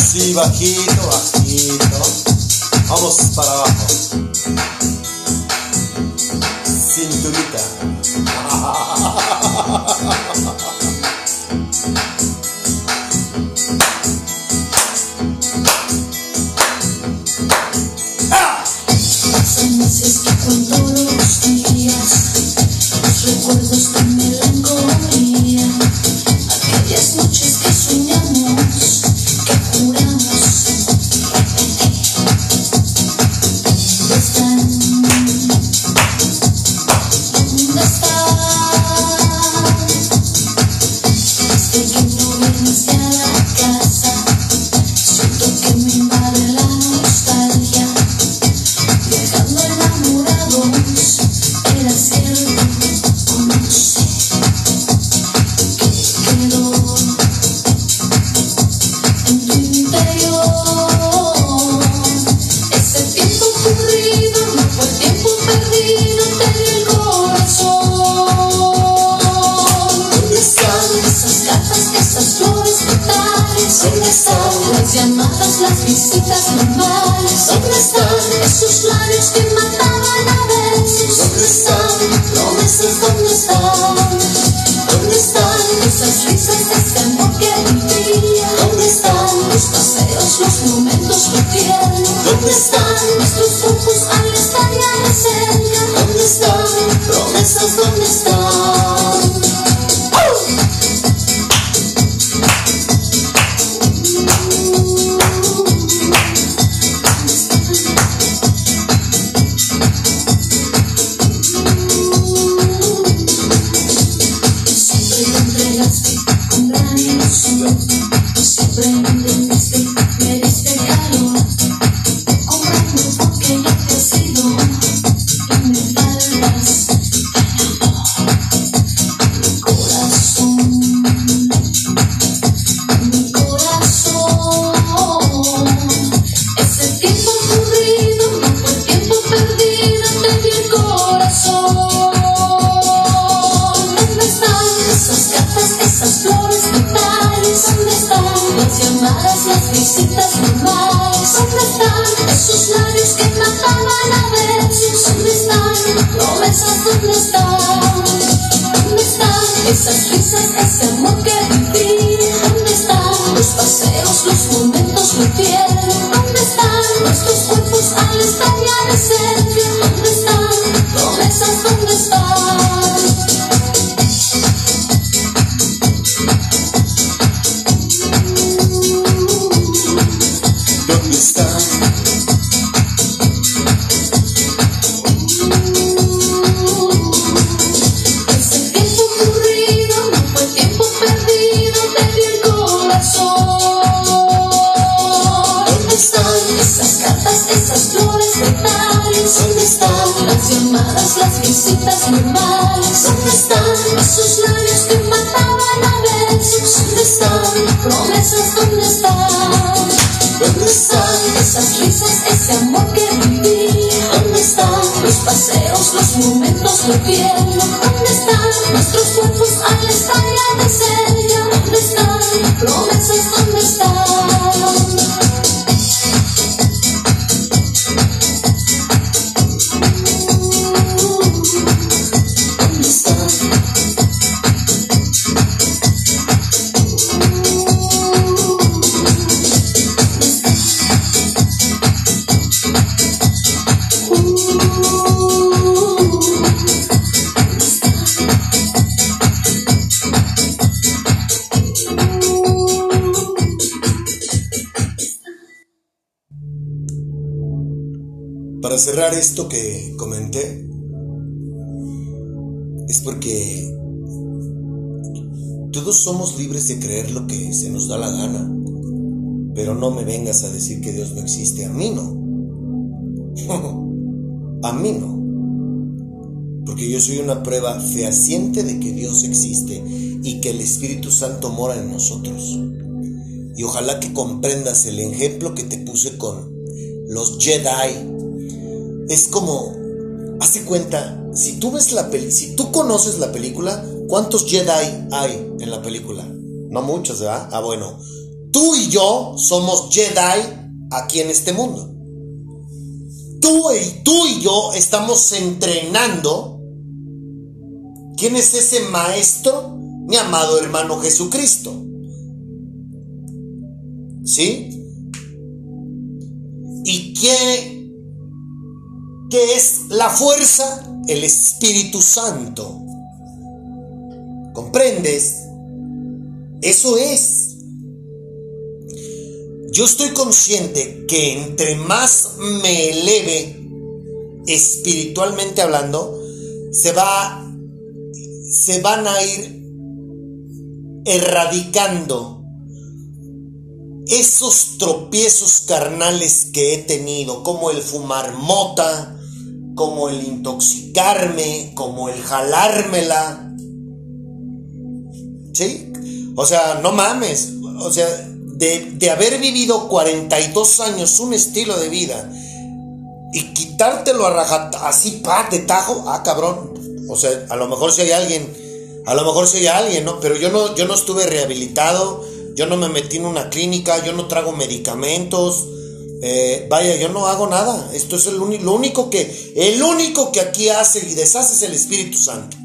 Así bajito, bajito. Vamos para abajo. Cinturita. ¡Ah! Hace meses que cuando los días, los recuerdos to cerrar esto que comenté, es porque todos somos libres de creer lo que se nos da la gana, pero no me vengas a decir que Dios no existe, a mí no. a mí no. Porque yo soy una prueba fehaciente de que Dios existe y que el Espíritu Santo mora en nosotros. Y ojalá que comprendas el ejemplo que te puse con los Jedi es como, hace cuenta, si tú ves la peli, si tú conoces la película, ¿cuántos Jedi hay en la película? No muchos, ¿verdad? Ah, bueno, tú y yo somos Jedi aquí en este mundo. Tú y, tú y yo estamos entrenando. ¿Quién es ese maestro? Mi amado hermano Jesucristo. ¿Sí? ¿Y qué qué es la fuerza? El Espíritu Santo. ¿Comprendes? Eso es. Yo estoy consciente que entre más me eleve espiritualmente hablando, se va se van a ir erradicando esos tropiezos carnales que he tenido, como el fumar mota, como el intoxicarme, como el jalármela. ¿Sí? O sea, no mames. O sea, de, haber vivido 42 años un estilo de vida y quitártelo a rajat así, pa, de tajo, ah, cabrón. O sea, a lo mejor si hay alguien, a lo mejor si hay alguien, ¿no? Pero yo no, yo no estuve rehabilitado, yo no me metí en una clínica, yo no trago medicamentos. Eh, vaya, yo no hago nada. Esto es el lo único que, el único que aquí hace y deshace es el Espíritu Santo.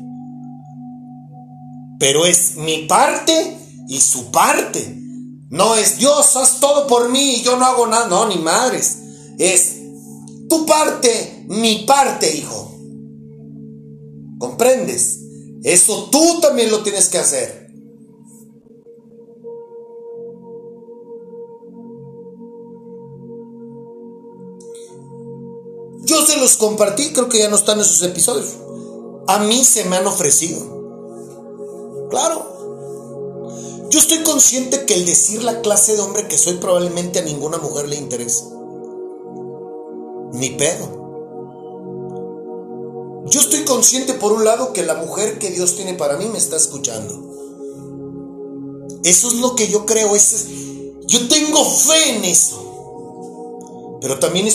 Pero es mi parte y su parte. No es Dios, haz todo por mí y yo no hago nada. No, ni madres. Es tu parte, mi parte, hijo. ¿Comprendes? Eso tú también lo tienes que hacer. Los compartí, creo que ya no están esos episodios. A mí se me han ofrecido. Claro. Yo estoy consciente que el decir la clase de hombre que soy probablemente a ninguna mujer le interesa. Ni pedo. Yo estoy consciente por un lado que la mujer que Dios tiene para mí me está escuchando. Eso es lo que yo creo. yo tengo fe en eso. Pero también,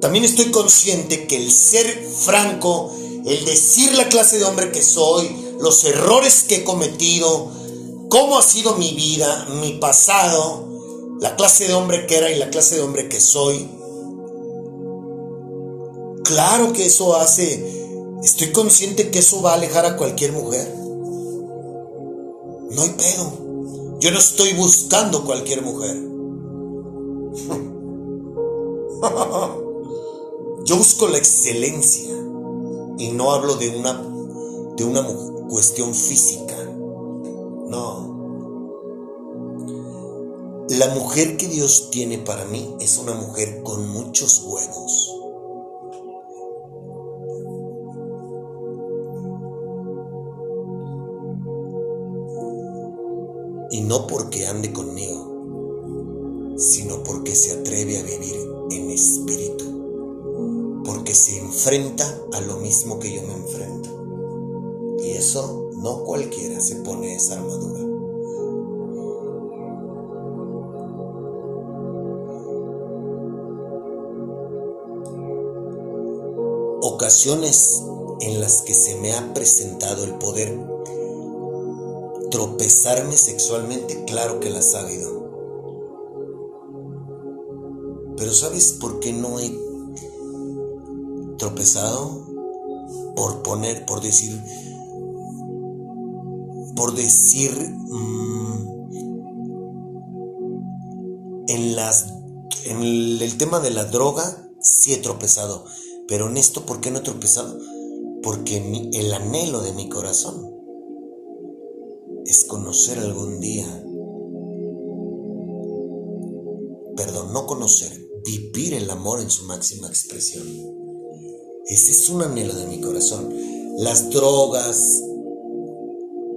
también estoy consciente que el ser franco, el decir la clase de hombre que soy, los errores que he cometido, cómo ha sido mi vida, mi pasado, la clase de hombre que era y la clase de hombre que soy. Claro que eso hace, estoy consciente que eso va a alejar a cualquier mujer. No hay pedo. Yo no estoy buscando cualquier mujer. Yo busco la excelencia y no hablo de una de una cuestión física. No. La mujer que Dios tiene para mí es una mujer con muchos huevos. Y no porque ande conmigo, sino porque se atreve a vivir en espíritu, porque se enfrenta a lo mismo que yo me enfrento. Y eso no cualquiera se pone esa armadura. Ocasiones en las que se me ha presentado el poder tropezarme sexualmente, claro que las ha habido. Pero ¿sabes por qué no he tropezado? Por poner, por decir, por decir, mm, en las, en el, tema de la droga, sí he tropezado. Pero en esto, ¿por qué no he tropezado? Porque el anhelo de mi corazón es conocer algún día, perdón, no conocer, vivir el amor en su máxima expresión. Ese es un anhelo de mi corazón. Las drogas,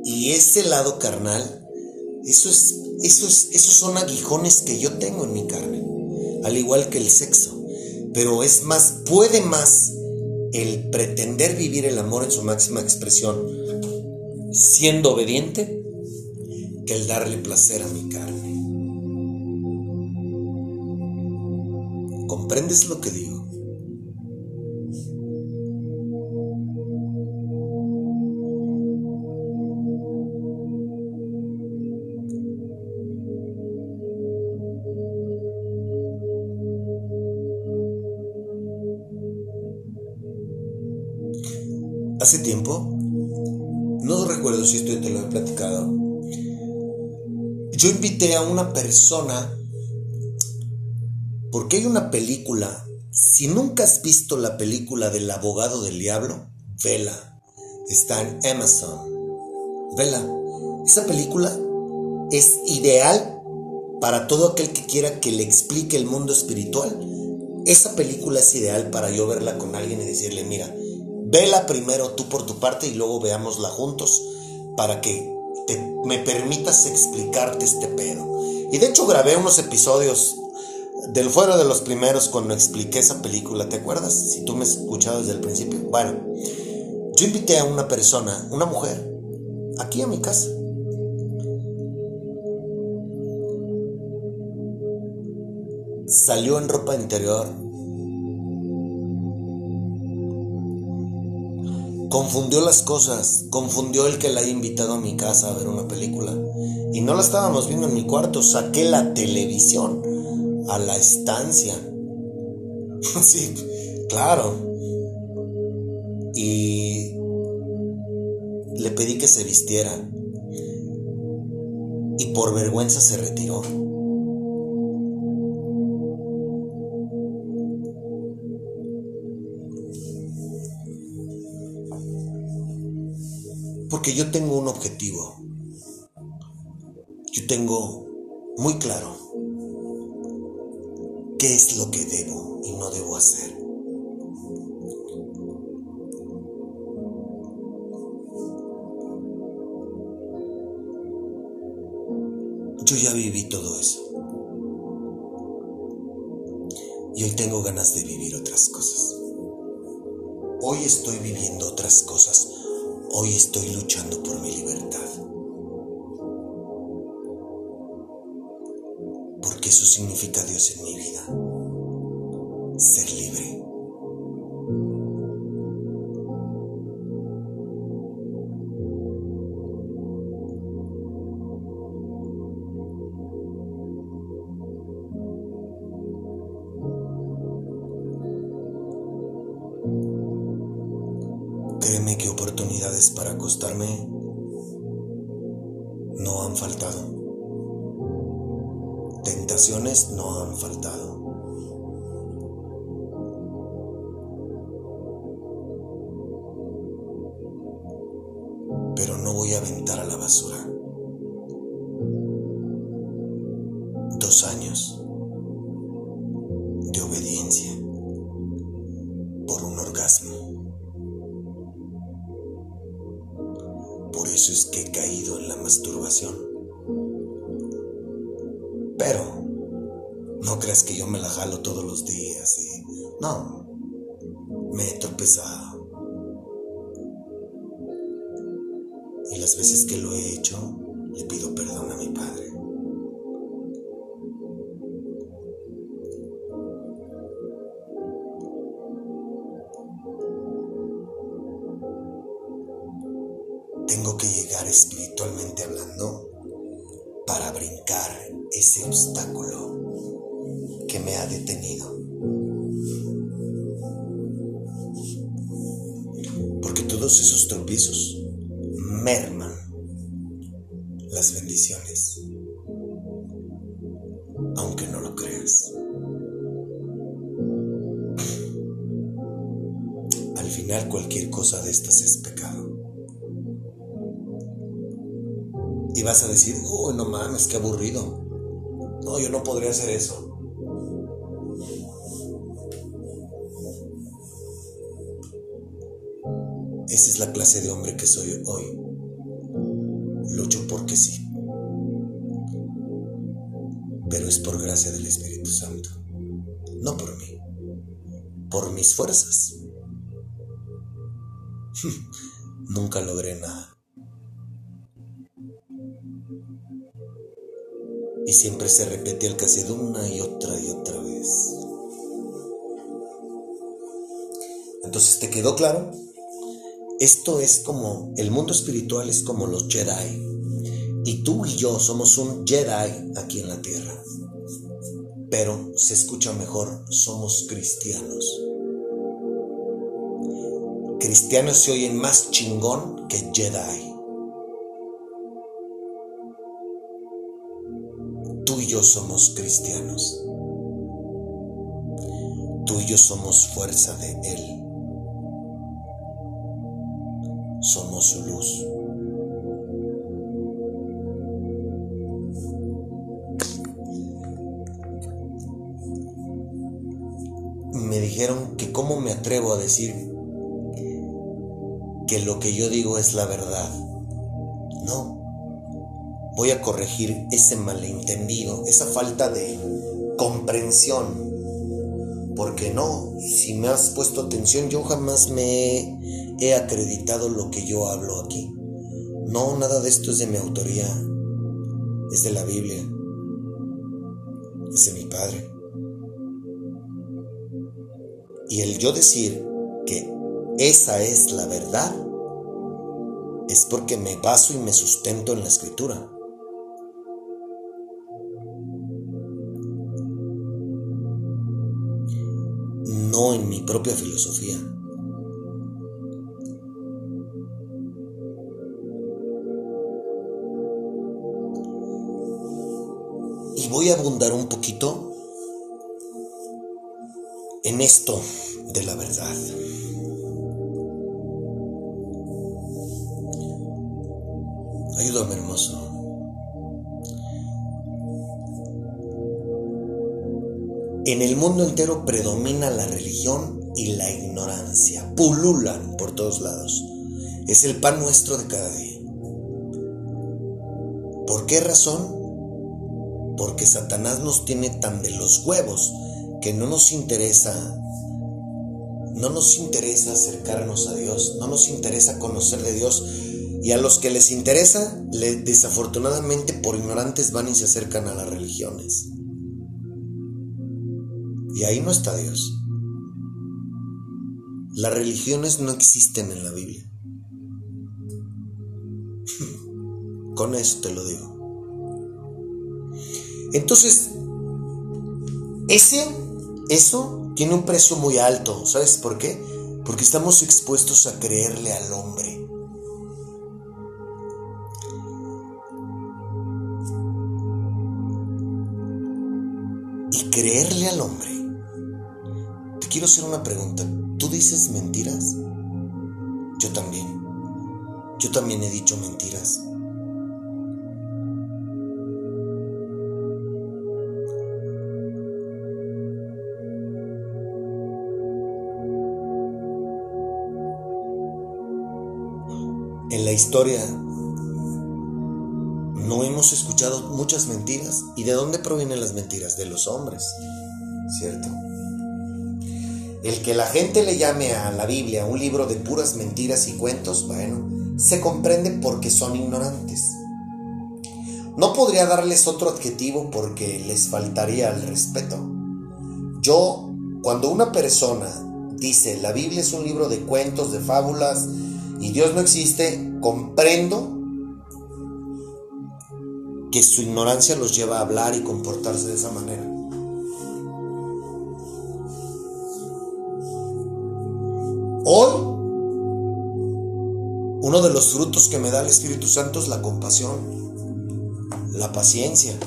y ese lado carnal, eso es, eso es, esos son aguijones que yo tengo en mi carne, al igual que el sexo. Pero es más, puede más el pretender vivir el amor en su máxima expresión siendo obediente que el darle placer a mi carne. ¿Comprendes lo que digo? Tiempo, no recuerdo si esto te lo he platicado, yo invité a una persona, porque hay una película, si nunca has visto la película del abogado del diablo, vela, está en Amazon, vela, esa película es ideal para todo aquel que quiera que le explique el mundo espiritual. Esa película es ideal para yo verla con alguien y decirle, mira, vela primero tú por tu parte y luego veámosla juntos para que me permitas explicarte este pedo. Y de hecho grabé unos episodios del fuera de los primeros cuando expliqué esa película, ¿te acuerdas? Si tú me has escuchado desde el principio. Bueno, yo invité a una persona, una mujer, aquí a mi casa. Salió en ropa interior. Confundió las cosas, confundió el que la haya invitado a mi casa a ver una película. Y no la estábamos viendo en mi cuarto, saqué la televisión a la estancia. sí, claro. Y le pedí que se vistiera. Y por vergüenza se retiró. Porque yo tengo un objetivo. Yo tengo muy claro qué es lo que debo y no debo hacer. Yo ya viví todo eso. Y hoy tengo ganas de vivir otras cosas. Hoy estoy viviendo otras cosas Hoy estoy luchando por mi libertad. Porque eso significa Dios en mi masturbación. Pero no creas que yo me la jalo todos los días y no, me he tropezado. Y las veces que lo he hecho, aunque no lo creas. Al final cualquier cosa de estas es pecado. Y vas a decir, oh, no mames, qué aburrido. No, yo no podría hacer eso. Esa es la clase de hombre que soy hoy. Lucho porque sí. Es por gracia del Espíritu Santo. No por mí. Por mis fuerzas. Nunca logré nada. Y siempre se repetía el cassette una y otra y otra vez. Entonces, ¿te quedó claro? Esto es como, el mundo espiritual es como los Jedi. Y tú y yo somos un Jedi aquí en la tierra. Pero se escucha mejor, somos cristianos. cristiano se oye más chingón que Jedi. Tú y yo somos cristianos. Tú y yo somos fuerza de Él. Somos su luz. Dijeron que cómo me atrevo a decir que lo que yo digo es la verdad. No. Voy a corregir ese malentendido, esa falta de comprensión porque no, si me has puesto atención, yo jamás me he acreditado lo que yo hablo aquí. No, nada de esto es de mi autoría, es de la Biblia, es de mi Padre. Y el yo decir que esa es la verdad es porque me baso y me sustento en la escritura. en mi propia filosofía. Y voy a abundar un poquito en esto de la verdad. Ayúdame, hermoso. En el mundo entero predomina la religión y la ignorancia. Pululan por todos lados. Es el pan nuestro de cada día. ¿Por qué razón? Porque Satanás nos tiene tan de los huevos que no nos interesa no nos interesa acercarnos a Dios, no nos interesa conocer de Dios y a los que les interesa, desafortunadamente por ignorantes van y se acercan a las religiones. Y ahí no está Dios. Las religiones no existen en la Biblia. Con eso te lo digo. Entonces, ese, eso tiene un precio muy alto. ¿Sabes por qué? Porque estamos expuestos a creerle al hombre. Y creerle al hombre quiero hacer una pregunta. ¿Tú dices mentiras? Yo también. Yo también he dicho mentiras. La historia no hemos escuchado muchas mentiras. ¿Y de dónde provienen las mentiras? De los hombres, ¿cierto? El que la gente le llame a la Biblia un libro de puras mentiras y cuentos, bueno, se comprende porque son ignorantes. No podría darles otro adjetivo porque les faltaría el respeto. Yo, cuando una persona dice la Biblia es un libro de cuentos, de fábulas y Dios no existe, comprendo que su ignorancia los lleva a hablar y comportarse de esa manera. Hoy, uno de los frutos que me da el Espíritu Santo es la compasión, la paciencia.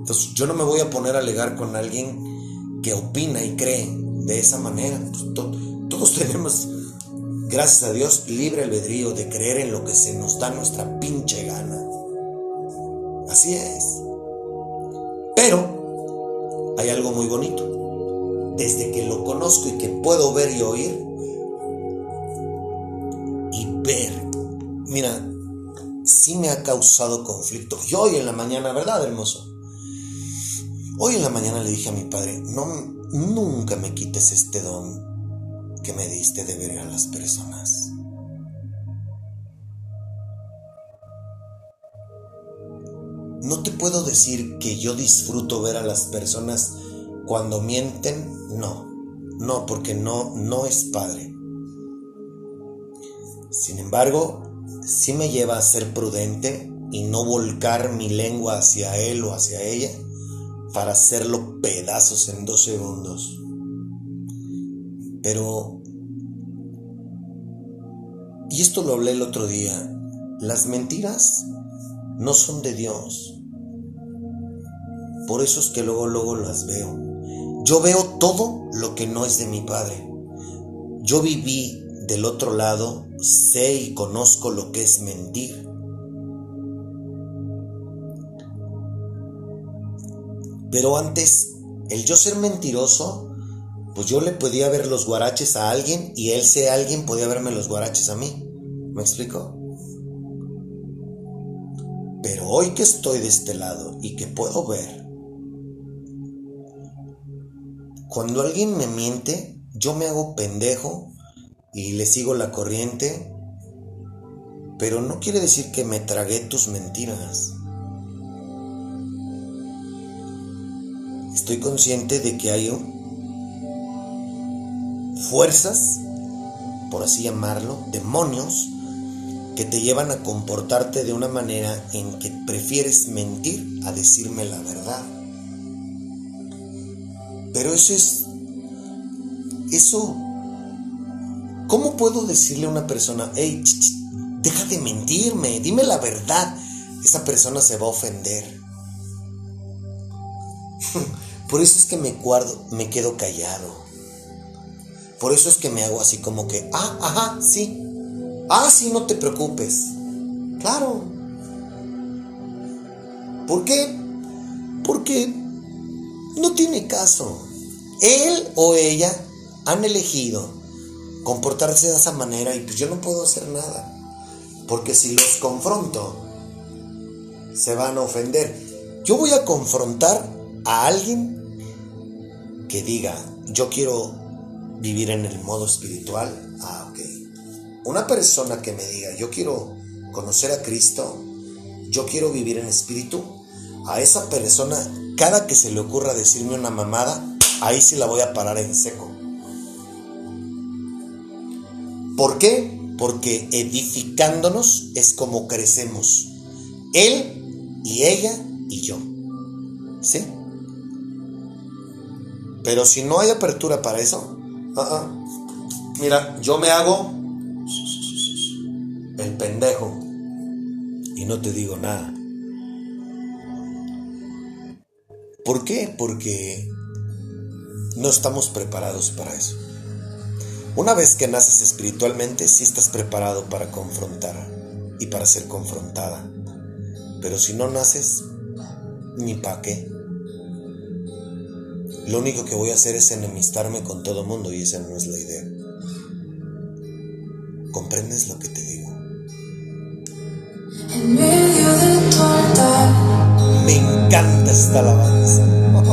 Entonces, yo no me voy a poner a alegar con alguien que opina y cree de esa manera. Todos tenemos, gracias a Dios, libre albedrío de creer en lo que se nos da nuestra pinche gana. Así es. Pero hay algo muy bonito. Desde que lo conozco y que puedo ver y oír, Mira, sí me ha causado conflicto. Y hoy en la mañana, ¿verdad, hermoso? Hoy en la mañana le dije a mi padre, no, nunca me quites este don que me diste de ver a las personas. No te puedo decir que yo disfruto ver a las personas cuando mienten, no, no, porque no, no es padre. Sin embargo, sí me lleva a ser prudente y no volcar mi lengua hacia él o hacia ella para hacerlo pedazos en dos segundos. Pero Y esto lo hablé el otro día. Las mentiras no son de Dios. Por eso es que luego, luego las veo. Yo veo todo lo que no es de mi Padre. Yo viví del otro lado, sé y conozco lo que es mentir. Pero antes, el yo ser mentiroso, pues yo le podía ver los guaraches a alguien y él, sea alguien, podía verme los guaraches a mí. ¿Me explico? Pero hoy que estoy de este lado y que puedo ver, cuando alguien me miente, yo me hago pendejo y le sigo la corriente, pero no quiere decir que me tragué tus mentiras. Estoy consciente de que hay fuerzas, por así llamarlo, demonios, que te llevan a comportarte de una manera en que prefieres mentir a decirme la verdad. Pero eso es, eso, ¿cómo puedo decirle a una persona, hey, deja de mentirme, dime la verdad? Esa persona se va a ofender. Por eso es que me guardo, me quedo callado. Por eso es que me hago así como que, ah, ajá, sí, Ah, sí, no te preocupes. Claro. ¿Por qué? Porque no tiene caso. Él o ella han elegido comportarse de esa manera y pues yo no puedo hacer nada. Porque si los confronto, se van a ofender. Yo voy a confrontar a alguien que diga, yo quiero vivir en el modo espiritual. Ah, ok. Una persona que me diga, yo quiero conocer a Cristo, yo quiero vivir en espíritu, a esa persona, cada que se le ocurra decirme una mamada, ahí sí la voy a parar en seco. ¿Por qué? Porque edificándonos es como crecemos. Él y ella y yo. ¿Sí? Pero si no hay apertura para eso, mira, yo me hago el pendejo y no te digo nada. ¿Por qué? Porque no estamos preparados para eso. Una vez que naces espiritualmente, sí estás preparado para confrontar y para ser confrontada. Pero si no naces, ni pa' qué. Lo único que voy a hacer es enemistarme con todo mundo y esa no es la idea. ¿Comprendes lo que te digo? En medio de tu altar, Me encanta esta alabanza.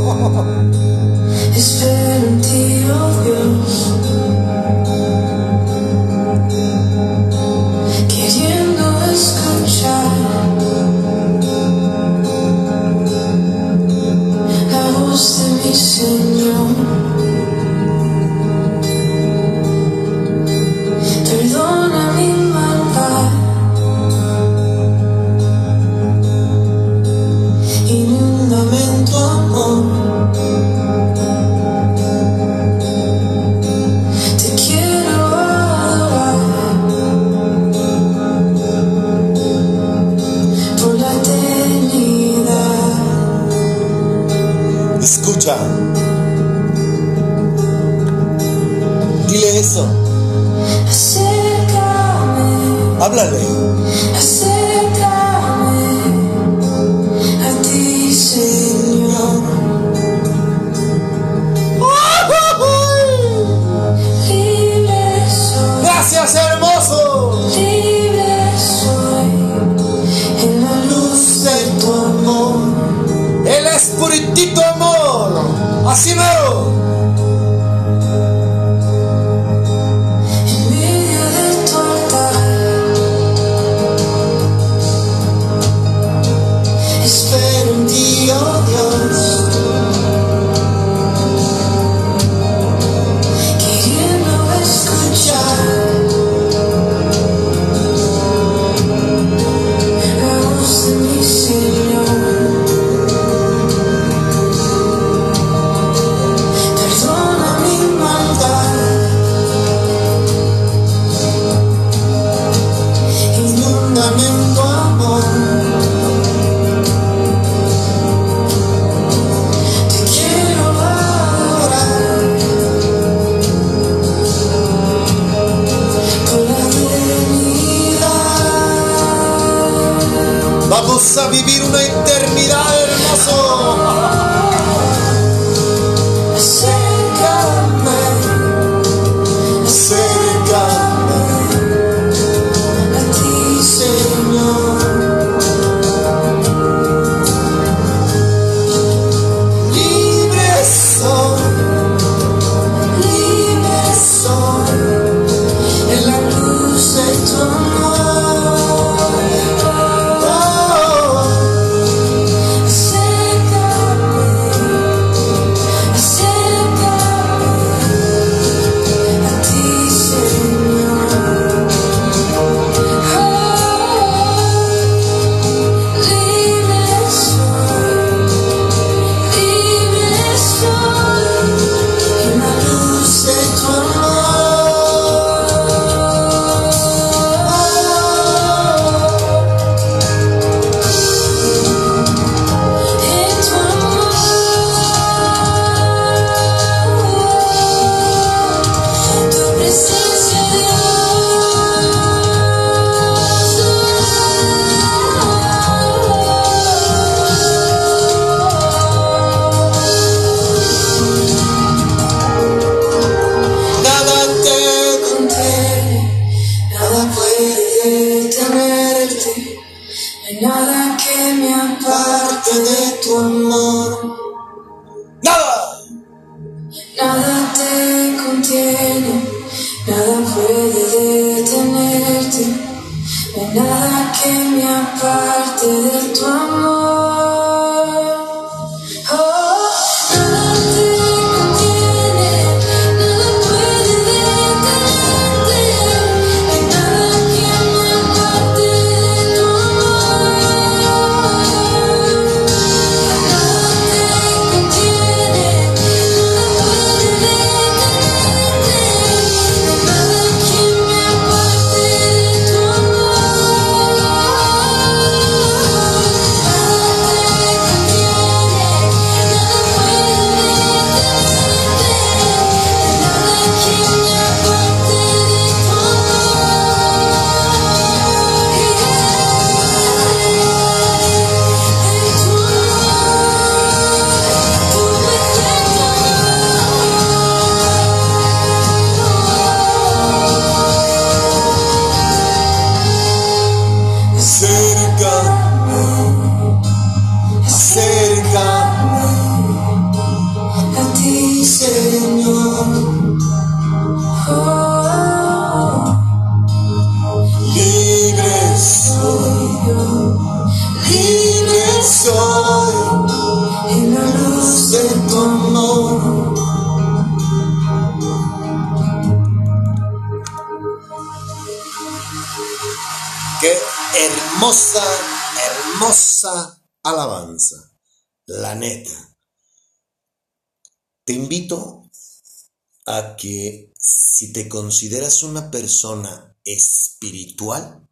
a que si te consideras una persona espiritual,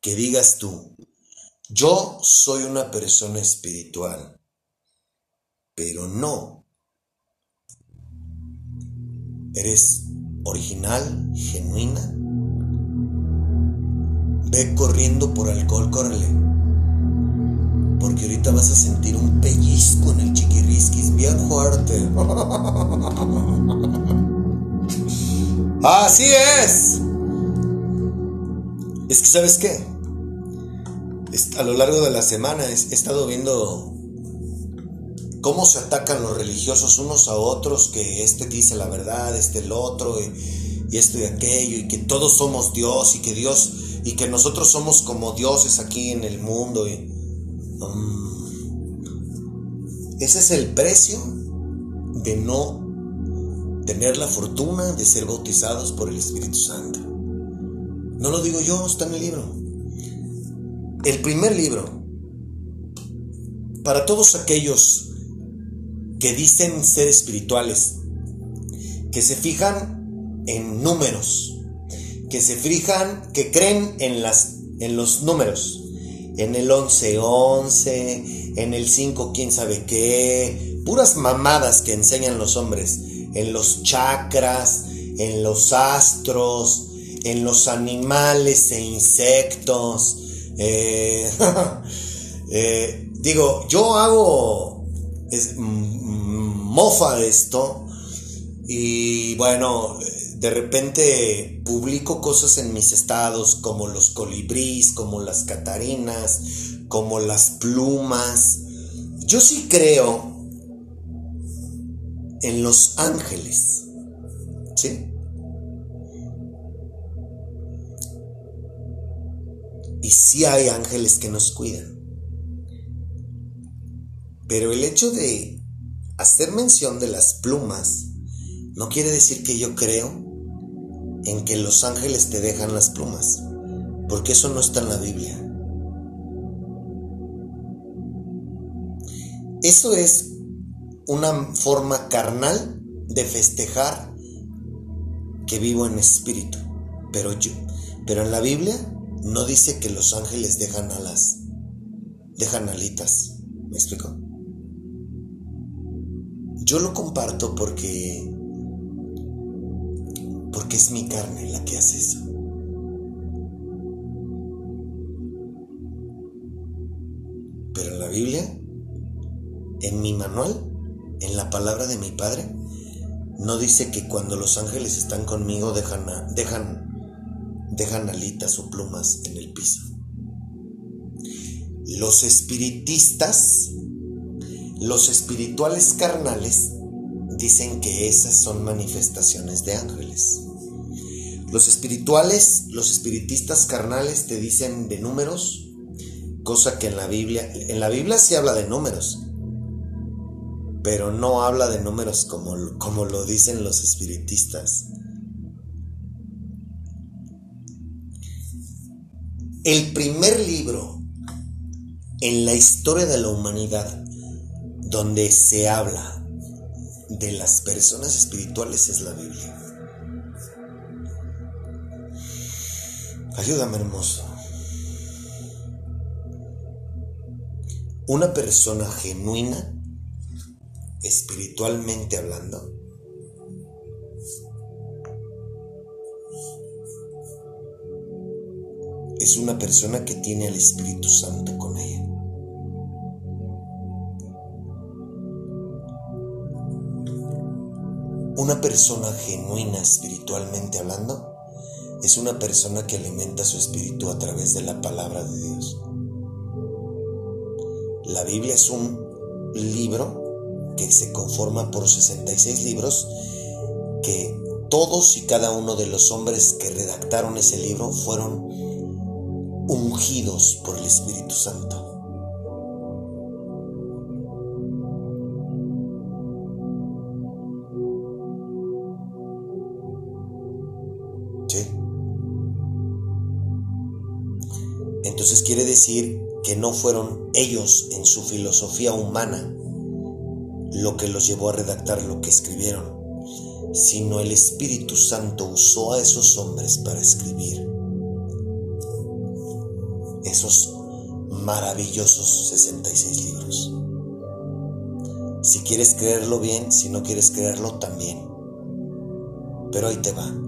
que digas tú, yo soy una persona espiritual, pero no eres original, genuina, ve corriendo por alcohol, córrele. Porque ahorita vas a sentir un pellizco en el chiquirisquis bien fuerte. Así es. Es que, ¿sabes qué? A lo largo de la semana he estado viendo cómo se atacan los religiosos unos a otros, que este dice la verdad, este el otro, y, esto y aquello, y que todos somos Dios, y que Dios, y que nosotros somos como dioses aquí en el mundo. Y, ese es el precio de no tener la fortuna de ser bautizados por el Espíritu Santo. No lo digo yo, está en el libro. El primer libro, para todos aquellos que dicen ser espirituales, que se fijan en números, que se fijan, que creen en, las, en los números. En el 11-11, en el 5 quién sabe qué, puras mamadas que enseñan los hombres, en los chakras, en los astros, en los animales e insectos. Eh, eh, digo, yo hago mofa de esto. Y bueno, de repente publico cosas en mis estados como los colibrís, como las catarinas, como las plumas. Yo sí creo en los ángeles. ¿Sí? Y sí hay ángeles que nos cuidan. Pero el hecho de hacer mención de las plumas no quiere decir que yo creo en que los ángeles te dejan las plumas, porque eso no está en la Biblia. Eso es una forma carnal de festejar que vivo en espíritu, pero yo, pero en la Biblia no dice que los ángeles dejan alas, dejan alitas. ¿Me explico? Yo lo comparto porque porque es mi carne la que hace eso. Pero la Biblia, en mi manual, en la palabra de mi Padre, no dice que cuando los ángeles están conmigo dejan, dejan, dejan alitas o plumas en el piso. Los espiritistas, los espirituales carnales, dicen que esas son manifestaciones de ángeles. Los espirituales, los espiritistas carnales te dicen de números, cosa que en la Biblia, en la Biblia sí habla de números, pero no habla de números como, como lo dicen los espiritistas. El primer libro en la historia de la humanidad donde se habla de las personas espirituales es la Biblia. Ayúdame, hermoso. Una persona genuina, espiritualmente hablando, es una persona que tiene al Espíritu Santo con ella. Una persona genuina espiritualmente hablando es una persona que alimenta su espíritu a través de la palabra de Dios. La Biblia es un libro que se conforma por 66 libros que todos y cada uno de los hombres que redactaron ese libro fueron ungidos por el Espíritu Santo. Quiere decir que no fueron ellos en su filosofía humana lo que los llevó a redactar lo que escribieron, sino el Espíritu Santo usó a esos hombres para escribir esos maravillosos 66 libros. Si quieres creerlo bien, si no quieres creerlo también. Pero ahí te va.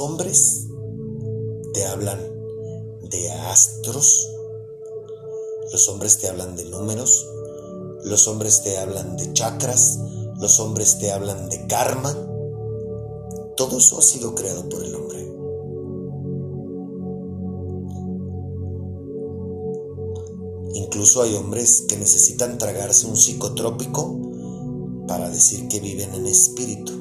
Los hombres te hablan de astros, los hombres te hablan de números, los hombres te hablan de chakras, los hombres te hablan de karma. Todo eso ha sido creado por el hombre. Incluso hay hombres que necesitan tragarse un psicotrópico para decir que viven en espíritu.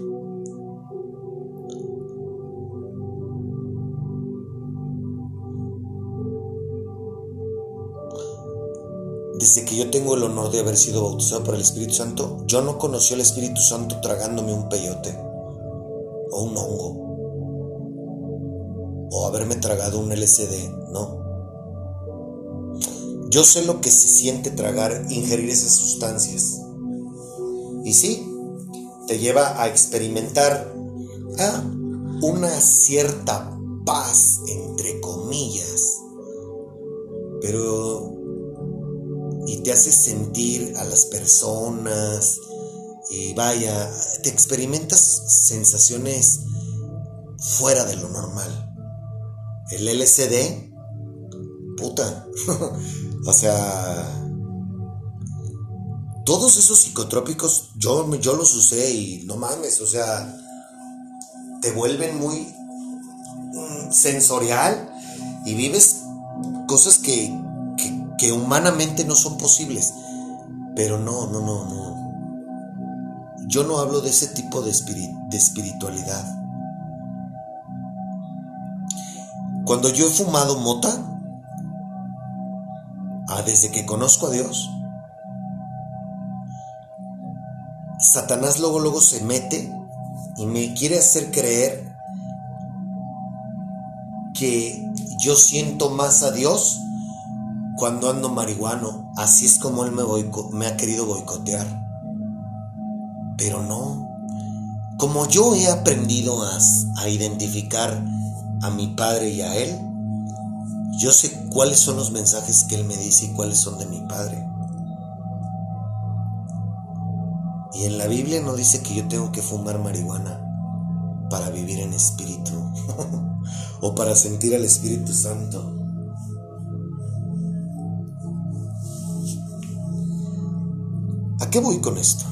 Desde que yo tengo el honor de haber sido bautizado por el Espíritu Santo, yo no conocí al Espíritu Santo tragándome un peyote o un hongo o haberme tragado un LCD, no. Yo sé lo que se siente tragar, ingerir esas sustancias. Y sí, te lleva a experimentar ah, una cierta paz, entre comillas, pero y te hace sentir a las personas y vaya, te experimentas sensaciones fuera de lo normal. El LCD, puta, o sea, todos esos psicotrópicos yo, yo los usé y no mames, o sea, te vuelven muy mm, sensorial y vives cosas que, que, humanamente no son posibles. Pero no, no, no, no. Yo no hablo de ese tipo de, espiritualidad. Cuando yo he fumado mota, ah, desde que conozco a Dios, Satanás luego, luego se mete y me quiere hacer creer que yo siento más a Dios cuando ando marihuano. Así es como Él me, ha querido boicotear. Pero no. Como yo he aprendido a identificar a mi Padre y a Él, yo sé cuáles son los mensajes que Él me dice y cuáles son de mi Padre. Y en la Biblia no dice que yo tengo que fumar marihuana para vivir en espíritu o para sentir al Espíritu Santo. ¿A qué voy con esto?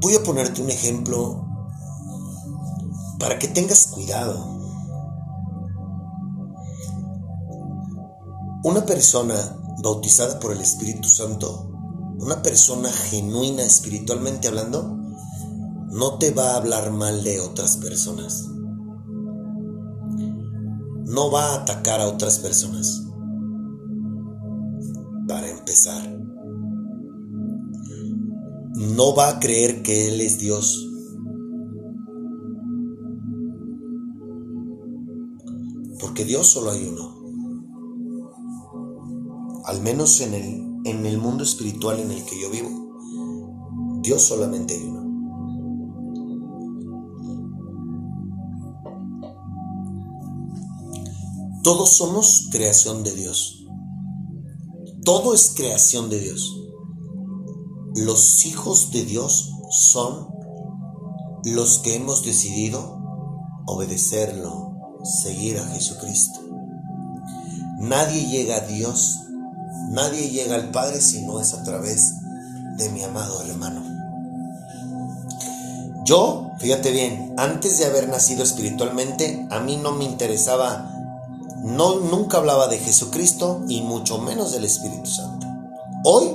Voy a ponerte un ejemplo para que tengas cuidado. Una persona bautizada por el Espíritu Santo, una persona genuina espiritualmente hablando, no te va a hablar mal de otras personas. No va a atacar a otras personas. No va a creer que Él es Dios. Porque Dios solo hay uno al menos en el, en el mundo espiritual en el que yo vivo, Dios solamente hay uno. Todos somos creación de Dios. Todo es creación de Dios. Los hijos de Dios son los que hemos decidido obedecerlo, seguir a Jesucristo. Nadie llega a Dios Nadie llega al Padre si no es a través de mi amado hermano. Yo, fíjate bien, antes de haber nacido espiritualmente, a mí no me interesaba, no, nunca hablaba de Jesucristo y mucho menos del Espíritu Santo. Hoy,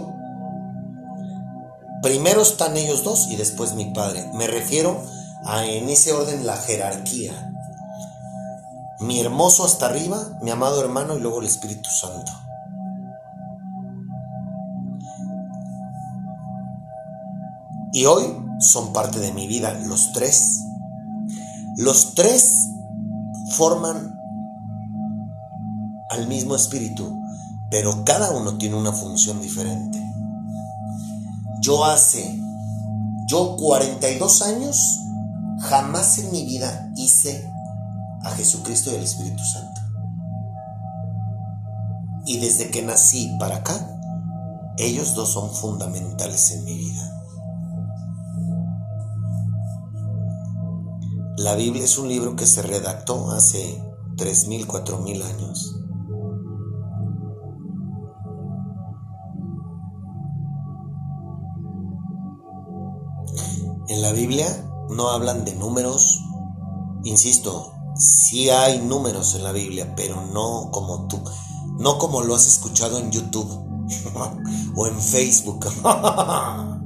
primero están ellos dos y después mi Padre. Me refiero a en ese orden la jerarquía. Mi hermoso hasta arriba, mi amado hermano y luego el Espíritu Santo. Y hoy son parte de mi vida los tres. Los tres forman al mismo espíritu, pero cada uno tiene una función diferente. Yo hace, yo 42 años, jamás en mi vida hice a Jesucristo y al Espíritu Santo. Y desde que nací para acá, ellos dos son fundamentales en mi vida. La Biblia es un libro que se redactó hace 3.000, 4.000 años. En la Biblia no hablan de números, insisto, sí hay números en la Biblia, pero no como tú, no como lo has escuchado en YouTube o en Facebook.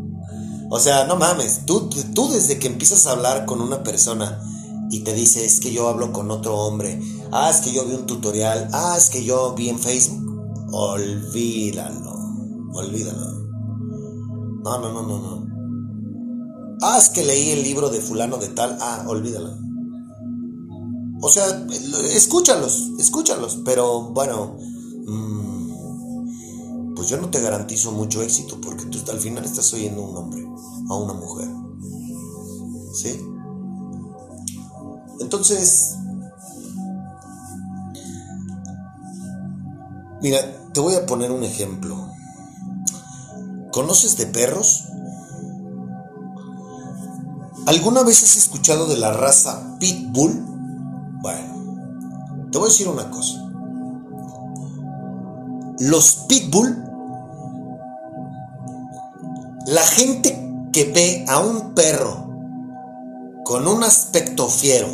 O sea, no mames, tú, tú desde que empiezas a hablar con una persona y te dice, es que yo hablo con otro hombre, ah, es que yo vi un tutorial, ah, es que yo vi en Facebook, olvídalo, olvídalo. No, no, no, no, no. Ah, es que leí el libro de fulano de tal, ah, olvídalo. O sea, escúchalos, escúchalos, pero bueno, mm, pues yo no te garantizo mucho éxito porque tú al final estás oyendo a un hombre, a una mujer. ¿Sí? Entonces, mira, te voy a poner un ejemplo. ¿Conoces de perros? ¿Alguna vez has escuchado de la raza Pitbull? Bueno, te voy a decir una cosa. Los Pitbull, la gente que ve a un perro con un aspecto fiero,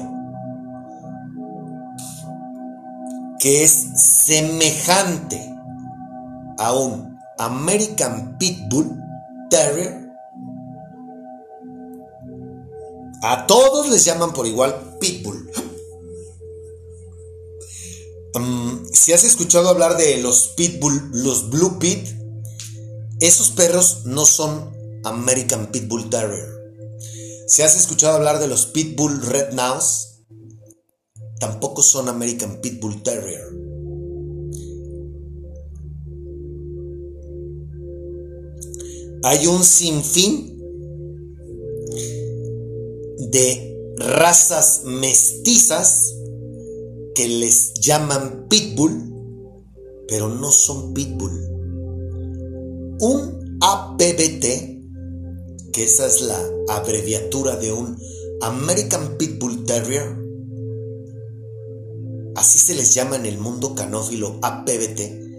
que es semejante a un American Pitbull Terrier, A todos les llaman por igual pitbull. Mm, si has escuchado hablar de los pitbull, los blue pit, esos perros no son American Pitbull Terrier. Si has escuchado hablar de los pitbull red nose, tampoco son American Pitbull Terrier. Hay un sinfín de razas mestizas que les llaman pitbull, pero no son pitbull. Un APBT, que esa es la abreviatura de un American Pitbull Terrier, así se les llama en el mundo canófilo APBT,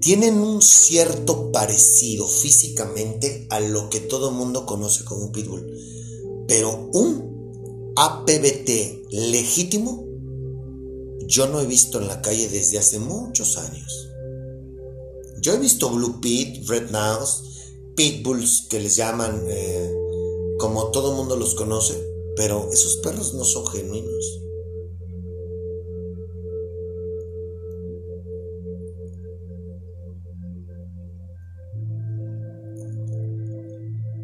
tienen un cierto parecido físicamente a lo que todo el mundo conoce como un pitbull. Pero un APBT legítimo yo no he visto en la calle desde hace muchos años. Yo he visto Blue Pit, Red Nose, Pitbulls que les llaman eh, como todo el mundo los conoce, pero esos perros no son genuinos.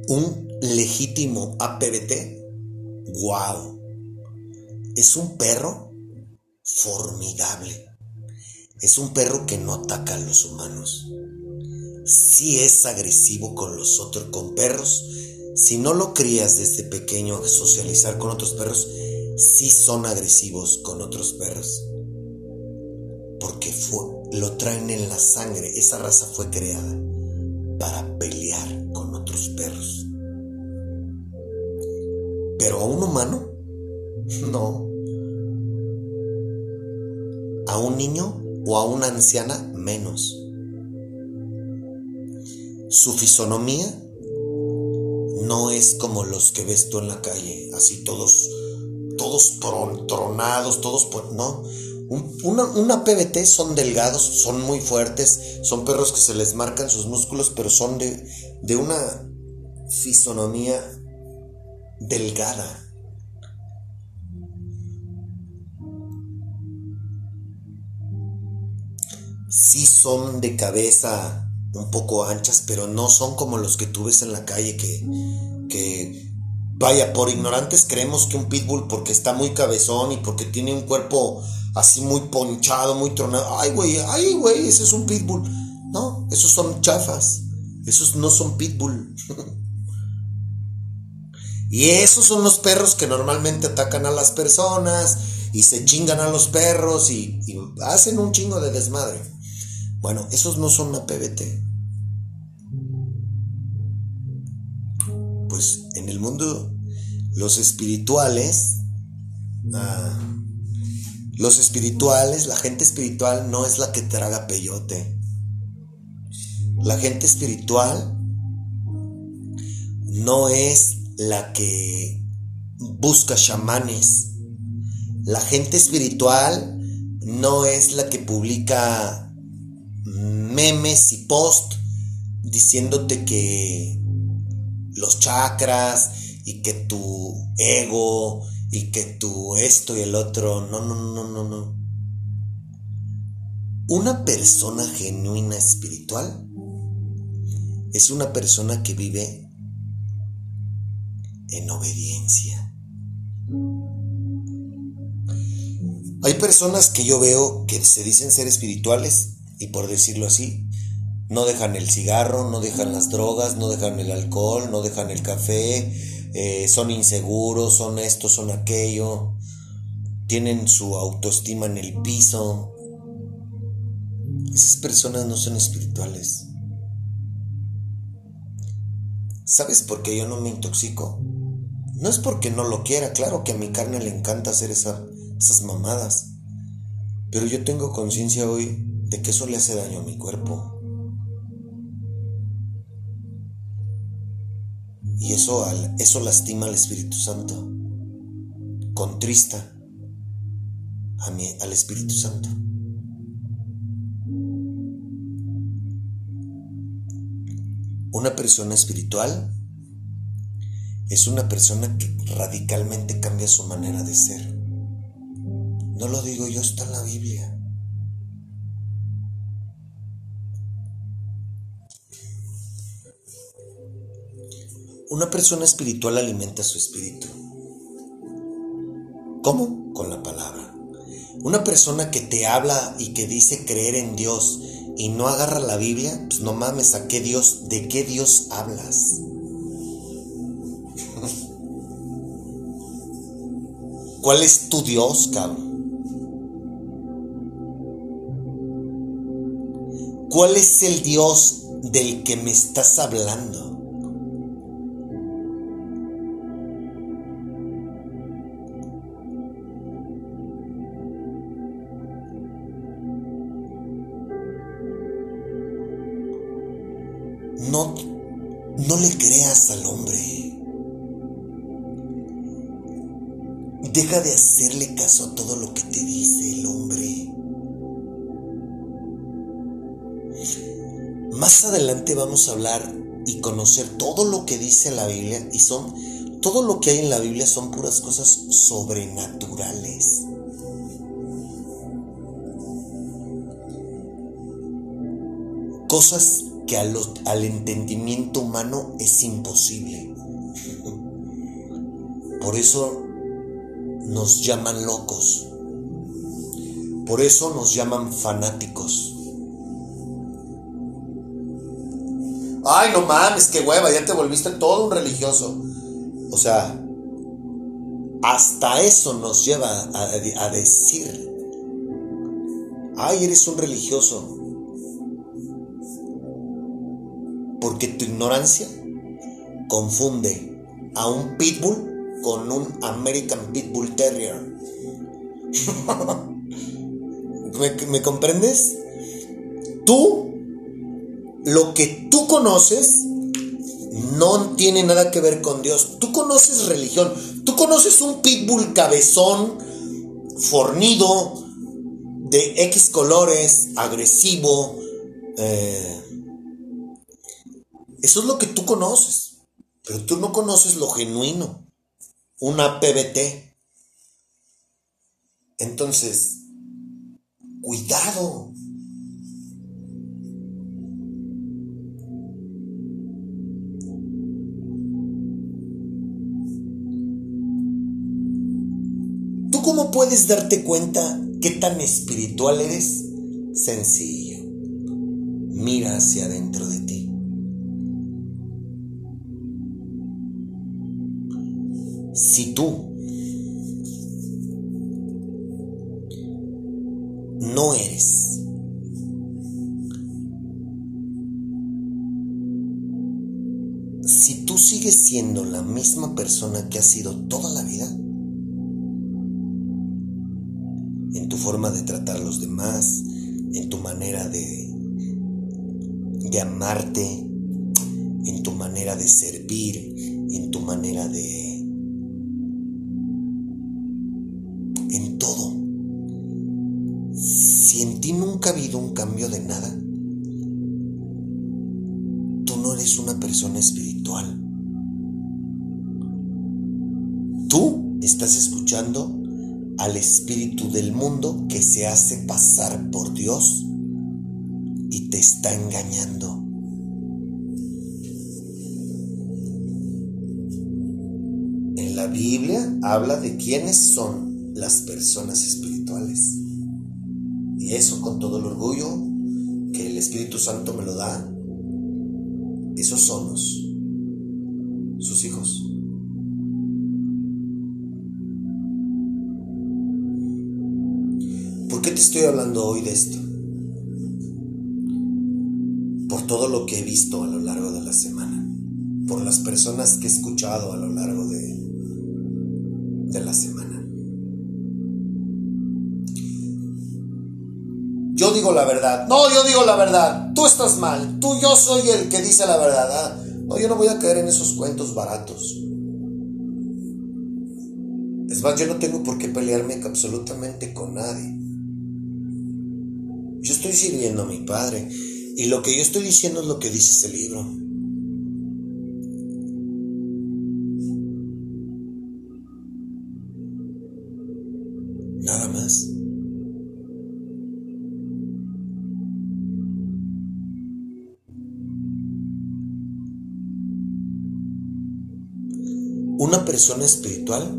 Un legítimo APBT, wow, es un perro formidable. Es un perro que no ataca a los humanos. Si es agresivo con los otros, con perros. Si no lo crías desde pequeño a socializar con otros perros, sí son agresivos con otros perros. Porque lo traen en la sangre. Esa raza fue creada para pelear con otros perros. Pero a un humano, no. A un niño o a una anciana, menos. Su fisonomía no es como los que ves tú en la calle, así todos, todos tronados, todos, no una, PBT son delgados, son muy fuertes, son perros que se les marcan sus músculos, pero son de, de una fisonomía delgada. Sí son de cabeza un poco anchas, pero no son como los que tú ves en la calle que, que vaya, por ignorantes creemos que un pitbull porque está muy cabezón y porque tiene un cuerpo así muy ponchado, muy tronado. Ay, güey, ay, güey, ese es un pitbull. No, esos son chafas. Esos no son pitbull. y esos son los perros que normalmente atacan a las personas y se chingan a los perros y, hacen un chingo de desmadre. Bueno, esos no son una PBT. Pues en el mundo, los espirituales, ah, los espirituales, la gente espiritual no es la que traga peyote. La gente espiritual no es la que busca chamanes. La gente espiritual no es la que publica memes y post diciéndote que los chakras y que tu ego y que tú esto y el otro. No, no, no, no, no. Una persona genuina espiritual es una persona que vive en obediencia. Hay personas que yo veo que se dicen ser espirituales y por decirlo así, no dejan el cigarro, no dejan las drogas, no dejan el alcohol, no dejan el café, eh, son inseguros, son esto, son aquello, tienen su autoestima en el piso. Esas personas no son espirituales. ¿Sabes por qué yo no me intoxico? No es porque no lo quiera, claro que a mi carne le encanta hacer esas mamadas. Pero yo tengo conciencia hoy de que eso le hace daño a mi cuerpo. Y eso, eso lastima al Espíritu Santo. Contrista a mí, al Espíritu Santo. Una persona espiritual es una persona que radicalmente cambia su manera de ser. No lo digo yo, está en la Biblia. Una persona espiritual alimenta su espíritu. ¿Cómo? Con la palabra. Una persona que te habla y que dice creer en Dios y no agarra la Biblia, pues no mames, ¿a qué Dios, de qué Dios hablas? ¿Cuál es tu Dios, cabrón? ¿Cuál es el Dios del que me estás hablando? No, no le creas al hombre. De hacerle caso a todo lo que te dice el hombre. Más adelante vamos a hablar y conocer todo lo que dice la Biblia y son todo lo que hay en la Biblia son puras cosas sobrenaturales. Cosas que al entendimiento humano es imposible. Por eso nos llaman locos. Por eso nos llaman fanáticos. Ay, no mames, qué hueva, ya te volviste todo un religioso. O sea, hasta eso nos lleva a, a decir, ay, eres un religioso. porque tu ignorancia confunde a un pitbull con un American Pitbull Terrier. ¿Me, comprendes? Tú, lo que tú conoces, no tiene nada que ver con Dios. Tú conoces religión. Tú conoces un pitbull cabezón, fornido, de X colores, agresivo, eh, eso es lo que tú conoces, pero tú no conoces lo genuino, una PBT. Entonces, cuidado. ¿Tú cómo puedes darte cuenta qué tan espiritual eres? Sencillo. Mira hacia adentro de ti. Si tú no eres si tú sigues siendo la misma persona que has sido toda la vida, en tu forma de tratar a los demás, en tu manera de, de amarte, en tu manera de servir, en tu manera de ha habido un cambio de nada, tú no eres una persona espiritual. Tú estás escuchando al espíritu del mundo que se hace pasar por Dios y te está engañando. En la Biblia habla de quiénes son las personas espirituales. Y eso con todo el orgullo el Espíritu Santo me lo da, esos somos sus hijos. ¿Por qué te estoy hablando hoy de esto? Por todo lo que he visto a lo largo de la semana, por las personas que he escuchado a lo largo de, de la semana. La verdad. No, yo digo la verdad. Tú estás mal. Tú, yo soy el que dice la verdad. Ah, no, yo no voy a caer en esos cuentos baratos. Es más, yo no tengo por qué pelearme absolutamente con nadie. Yo estoy sirviendo a mi Padre. Y lo que yo estoy diciendo es lo que dice ese libro. Una persona espiritual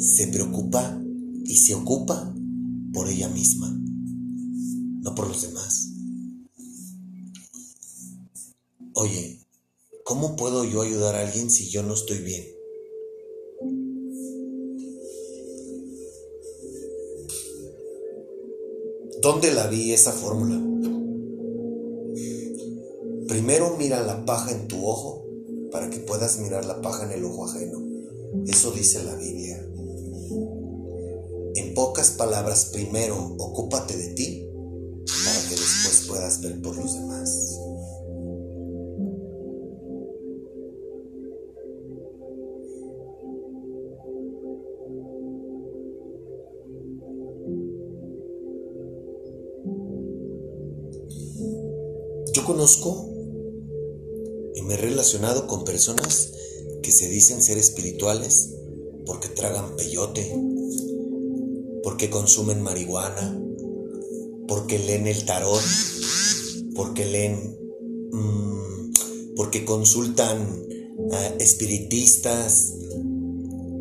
se preocupa y se ocupa por ella misma, no por los demás. Oye, ¿cómo puedo yo ayudar a alguien si yo no estoy bien? ¿Dónde la vi esa fórmula? Primero mira la paja en tu ojo que puedas mirar la paja en el ojo ajeno. Eso dice la Biblia. En pocas palabras, primero ocúpate de ti para que después puedas ver por los demás. Yo conozco me he relacionado con personas que se dicen ser espirituales porque tragan peyote, porque consumen marihuana, porque leen el tarot, porque leen, mm, porque consultan a espiritistas.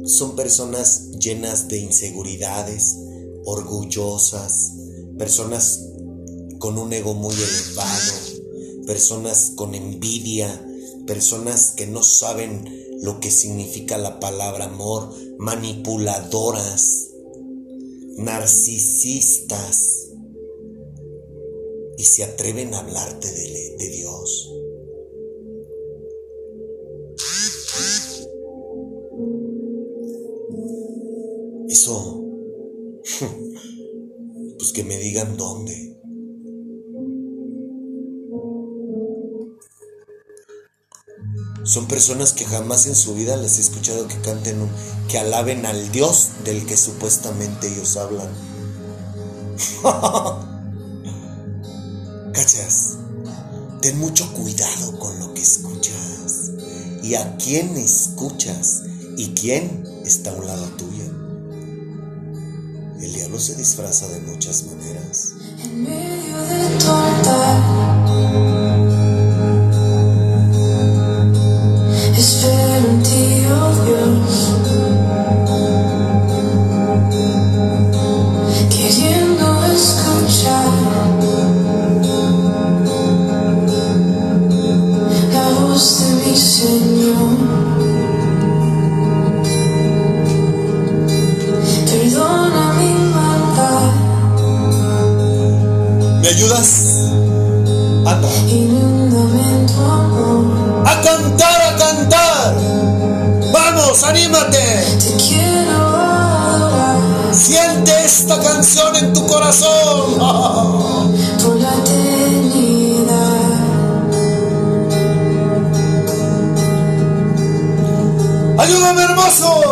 Son personas llenas de inseguridades, orgullosas, personas con un ego muy elevado, personas con envidia, personas que no saben lo que significa la palabra amor, manipuladoras, narcisistas, y se atreven a hablarte de, Dios. Eso, pues que me digan dónde. Son personas que jamás en su vida les he escuchado que canten, un, que alaben al Dios del que supuestamente ellos hablan. ¿Cachas? Ten mucho cuidado con lo que escuchas y a quién escuchas y quién está a un lado tuyo. El diablo se disfraza de muchas maneras. En medio de torta, ¿Me ayudas? Anda. A cantar, a cantar. Vamos, anímate. Siente esta canción en tu corazón. Ayúdame, hermoso.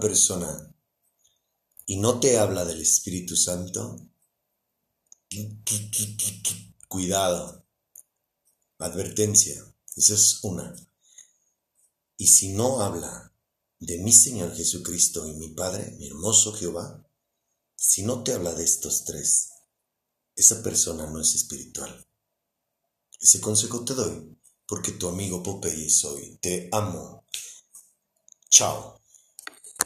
Persona y no te habla del Espíritu Santo, cuidado, advertencia, esa es una. Y si no habla de mi Señor Jesucristo y mi Padre, mi hermoso Jehová, si no te habla de estos tres, esa persona no es espiritual. Ese consejo te doy porque tu amigo Popeye soy. Te amo. Chao.